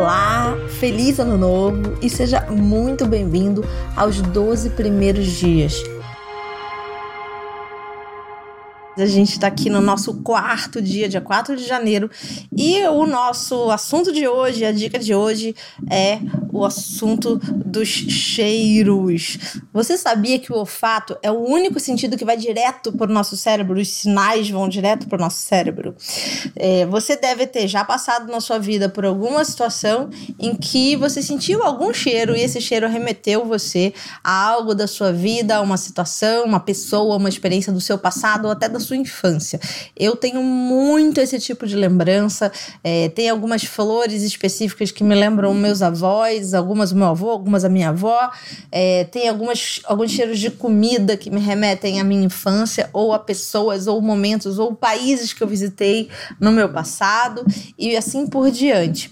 Olá, feliz ano novo e seja muito bem-vindo aos 12 primeiros dias. A gente está aqui no nosso quarto dia, dia 4 de janeiro, e o nosso assunto de hoje, a dica de hoje é o assunto dos cheiros. Você sabia que o olfato é o único sentido que vai direto para o nosso cérebro? Os sinais vão direto para o nosso cérebro. É, você deve ter já passado na sua vida por alguma situação em que você sentiu algum cheiro e esse cheiro remeteu você a algo da sua vida, uma situação, uma pessoa, uma experiência do seu passado ou até da sua infância. Eu tenho muito esse tipo de lembrança. É, tem algumas flores específicas que me lembram meus avós, algumas meu avô, algumas a minha avó. É, tem algumas, alguns cheiros de comida que me remetem à minha infância, ou a pessoas, ou momentos, ou países que eu visitei no meu passado, e assim por diante.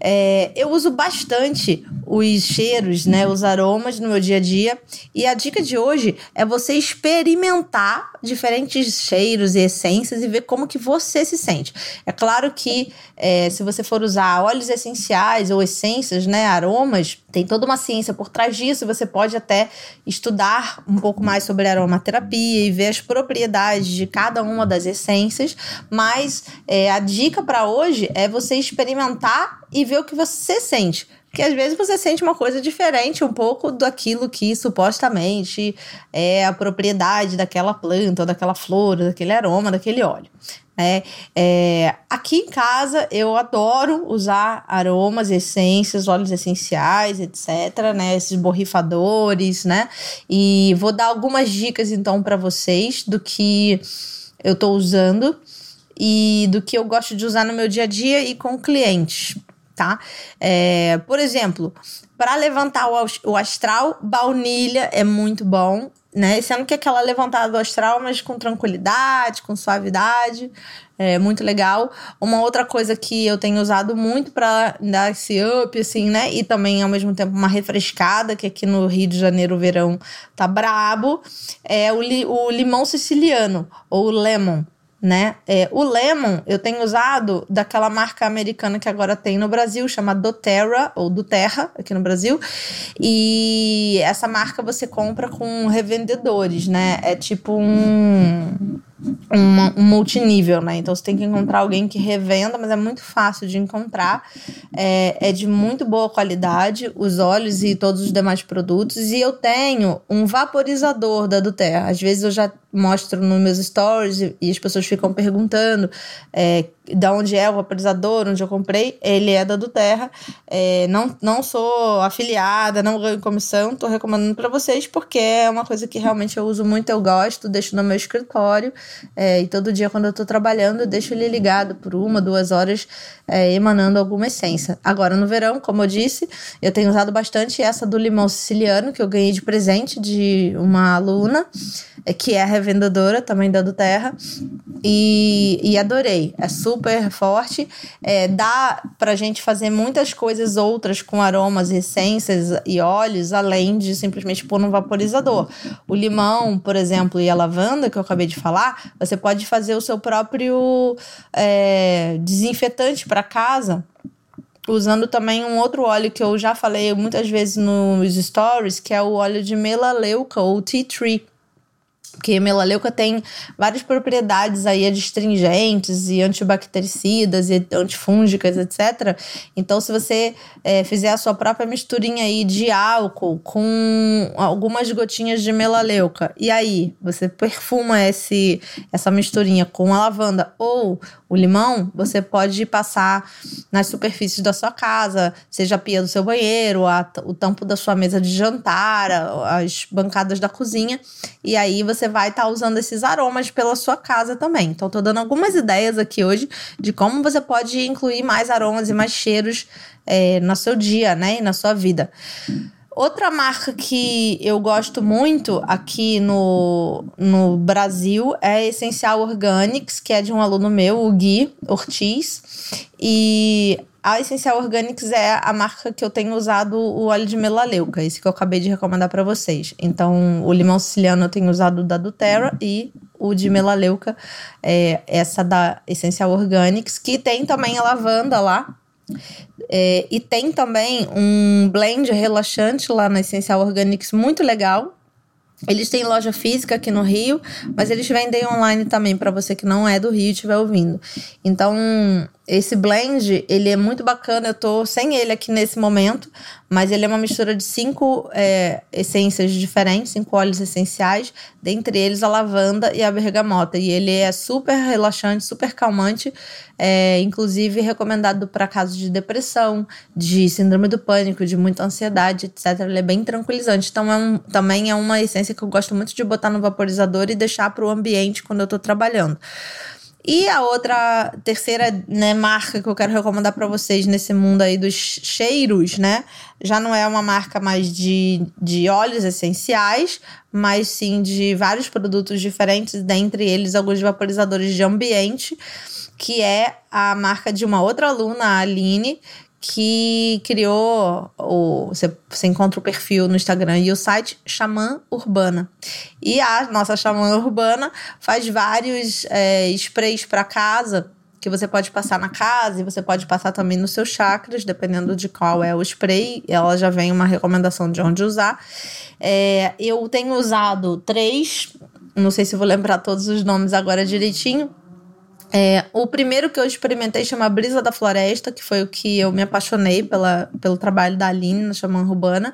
É, eu uso bastante os cheiros, né, os aromas no meu dia a dia. E a dica de hoje é você experimentar diferentes cheiros e essências e ver como que você se sente. É claro que é, se você for usar óleos essenciais ou essências, né, aromas, tem toda uma ciência por trás disso. Você pode até estudar um pouco mais sobre aromaterapia e ver as propriedades de cada uma das essências. Mas é, a dica para hoje é você experimentar e ver o que você sente que às vezes você sente uma coisa diferente um pouco daquilo que supostamente é a propriedade daquela planta, ou daquela flor, daquele aroma, daquele óleo. Né? É, aqui em casa eu adoro usar aromas, essências, óleos essenciais, etc. Né? Esses borrifadores, né? E vou dar algumas dicas então para vocês do que eu estou usando e do que eu gosto de usar no meu dia a dia e com clientes tá? É, por exemplo, para levantar o astral, baunilha é muito bom, né? Sendo que aquela levantada do astral, mas com tranquilidade, com suavidade, é muito legal. Uma outra coisa que eu tenho usado muito para dar esse up, assim, né? E também ao mesmo tempo uma refrescada, que aqui no Rio de Janeiro o verão tá brabo, é o, li o limão siciliano, ou lemon né? É, o Lemon eu tenho usado daquela marca americana que agora tem no Brasil, chama doTERRA, ou doTERRA, aqui no Brasil. E essa marca você compra com revendedores, né? É tipo um uma, um multinível, né? Então você tem que encontrar alguém que revenda, mas é muito fácil de encontrar. É, é de muito boa qualidade, os óleos e todos os demais produtos. E eu tenho um vaporizador da Duterra. Às vezes eu já mostro nos meus stories e as pessoas ficam perguntando é, da onde é o vaporizador, onde eu comprei, ele é da Duterra. É, não, não sou afiliada, não ganho comissão, tô recomendando para vocês porque é uma coisa que realmente eu uso muito, eu gosto, deixo no meu escritório é, e todo dia quando eu tô trabalhando eu deixo ele ligado por uma, duas horas é, emanando alguma essência. Agora no verão, como eu disse, eu tenho usado bastante essa do limão siciliano que eu ganhei de presente de uma aluna, é, que é revendedora também da Duterra e, e adorei. É super forte. É, dá pra gente fazer muitas coisas outras com aromas, essências e óleos, além de simplesmente pôr no vaporizador. O limão, por exemplo, e a lavanda, que eu acabei de falar, você pode fazer o seu próprio é, desinfetante para casa usando também um outro óleo que eu já falei muitas vezes nos stories, que é o óleo de melaleuca ou tea tree. Porque melaleuca tem várias propriedades aí adstringentes e antibactericidas e antifúngicas, etc. Então, se você é, fizer a sua própria misturinha aí de álcool com algumas gotinhas de melaleuca, e aí você perfuma esse, essa misturinha com a lavanda ou o limão, você pode passar nas superfícies da sua casa, seja a pia do seu banheiro, a, o tampo da sua mesa de jantar, as bancadas da cozinha, e aí você vai estar tá usando esses aromas pela sua casa também. Então, tô dando algumas ideias aqui hoje de como você pode incluir mais aromas e mais cheiros é, no seu dia, né, e na sua vida. Outra marca que eu gosto muito aqui no, no Brasil é Essencial Organics, que é de um aluno meu, o Gui Ortiz. E a Essencial Organics é a marca que eu tenho usado o óleo de melaleuca, esse que eu acabei de recomendar para vocês. Então, o limão siciliano eu tenho usado da Doterra e o de melaleuca é essa da Essencial Organics, que tem também a lavanda lá, É, e tem também um blend relaxante lá na Essencial Organics muito legal. Eles têm loja física aqui no Rio, mas eles vendem online também para você que não é do Rio e estiver ouvindo. Então, esse blend, ele é muito bacana. Eu tô sem ele aqui nesse momento, mas ele é uma mistura de cinco é, essências diferentes, cinco óleos essenciais, dentre eles a lavanda e a bergamota. E ele é super relaxante, super calmante, é, inclusive recomendado para casos de depressão, de síndrome do pânico, de muita ansiedade, etc. Ele é bem tranquilizante. Então, é um, também é uma essência que eu gosto muito de botar no vaporizador e deixar para o ambiente quando eu tô trabalhando. E a outra, terceira né, marca que eu quero recomendar para vocês nesse mundo aí dos cheiros, né? Já não é uma marca mais de, de óleos essenciais, mas sim de vários produtos diferentes, dentre eles alguns vaporizadores de ambiente, que é a marca de uma outra aluna, a Aline, que criou o você, você encontra o perfil no Instagram e o site Xamã Urbana. E a nossa Xamã Urbana faz vários é, sprays para casa que você pode passar na casa e você pode passar também nos seus chakras, dependendo de qual é o spray. Ela já vem uma recomendação de onde usar. É, eu tenho usado três, não sei se vou lembrar todos os nomes agora direitinho é, o primeiro que eu experimentei chama Brisa da Floresta, que foi o que eu me apaixonei pela, pelo trabalho da Aline na Xamã Urbana.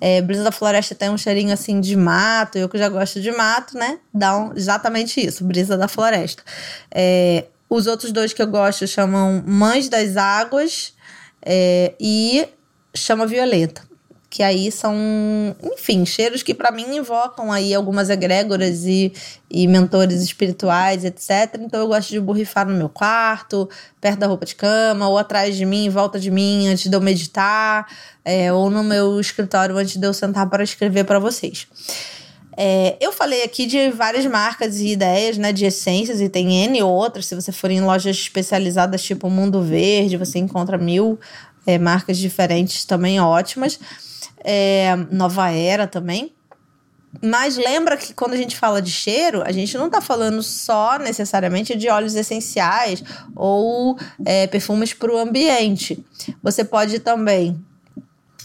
É, Brisa da Floresta tem um cheirinho assim de mato, eu que já gosto de mato, né? Dá um, exatamente isso, Brisa da Floresta. É, os outros dois que eu gosto chamam Mães das Águas é, e Chama Violeta que aí são, enfim, cheiros que para mim invocam aí algumas egrégoras e, e mentores espirituais, etc. Então eu gosto de borrifar no meu quarto, perto da roupa de cama, ou atrás de mim, em volta de mim, antes de eu meditar, é, ou no meu escritório antes de eu sentar para escrever para vocês. É, eu falei aqui de várias marcas e ideias, né, de essências, e tem N outras. Se você for em lojas especializadas tipo Mundo Verde, você encontra mil é, marcas diferentes também ótimas é, Nova Era também. Mas lembra que quando a gente fala de cheiro, a gente não está falando só necessariamente de óleos essenciais ou é, perfumes para o ambiente. Você pode também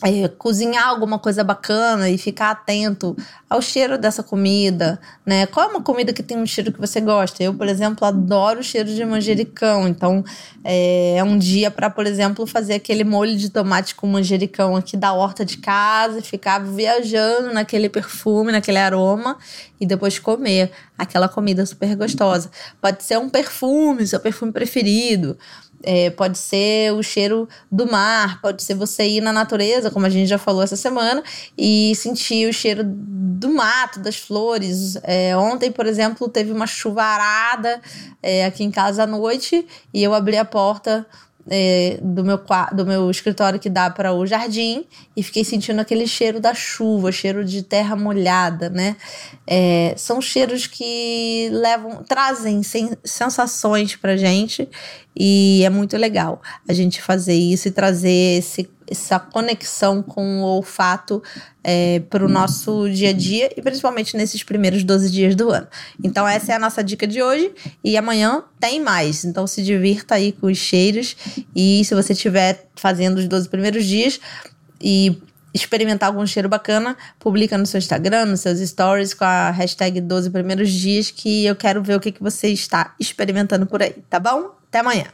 é, cozinhar alguma coisa bacana e ficar atento ao cheiro dessa comida, né? Qual é uma comida que tem um cheiro que você gosta? Eu, por exemplo, adoro o cheiro de manjericão, então é, é um dia para, por exemplo, fazer aquele molho de tomate com manjericão aqui da horta de casa e ficar viajando naquele perfume, naquele aroma e depois comer aquela comida super gostosa. Pode ser um perfume, seu perfume preferido. É, pode ser o cheiro do mar, pode ser você ir na natureza, como a gente já falou essa semana, e sentir o cheiro do mato, das flores. É, ontem, por exemplo, teve uma chuvarada é, aqui em casa à noite e eu abri a porta é, do, meu, do meu escritório que dá para o jardim e fiquei sentindo aquele cheiro da chuva, cheiro de terra molhada, né? É, são cheiros que levam, trazem sen, sensações pra gente e é muito legal a gente fazer isso e trazer esse, essa conexão com o olfato é, para o nosso dia a dia e principalmente nesses primeiros 12 dias do ano. Então, essa é a nossa dica de hoje e amanhã tem mais. Então, se divirta aí com os cheiros e se você estiver fazendo os 12 primeiros dias e experimentar algum cheiro bacana, publica no seu Instagram, nos seus stories com a hashtag 12 primeiros dias que eu quero ver o que, que você está experimentando por aí, tá bom? Até amanhã!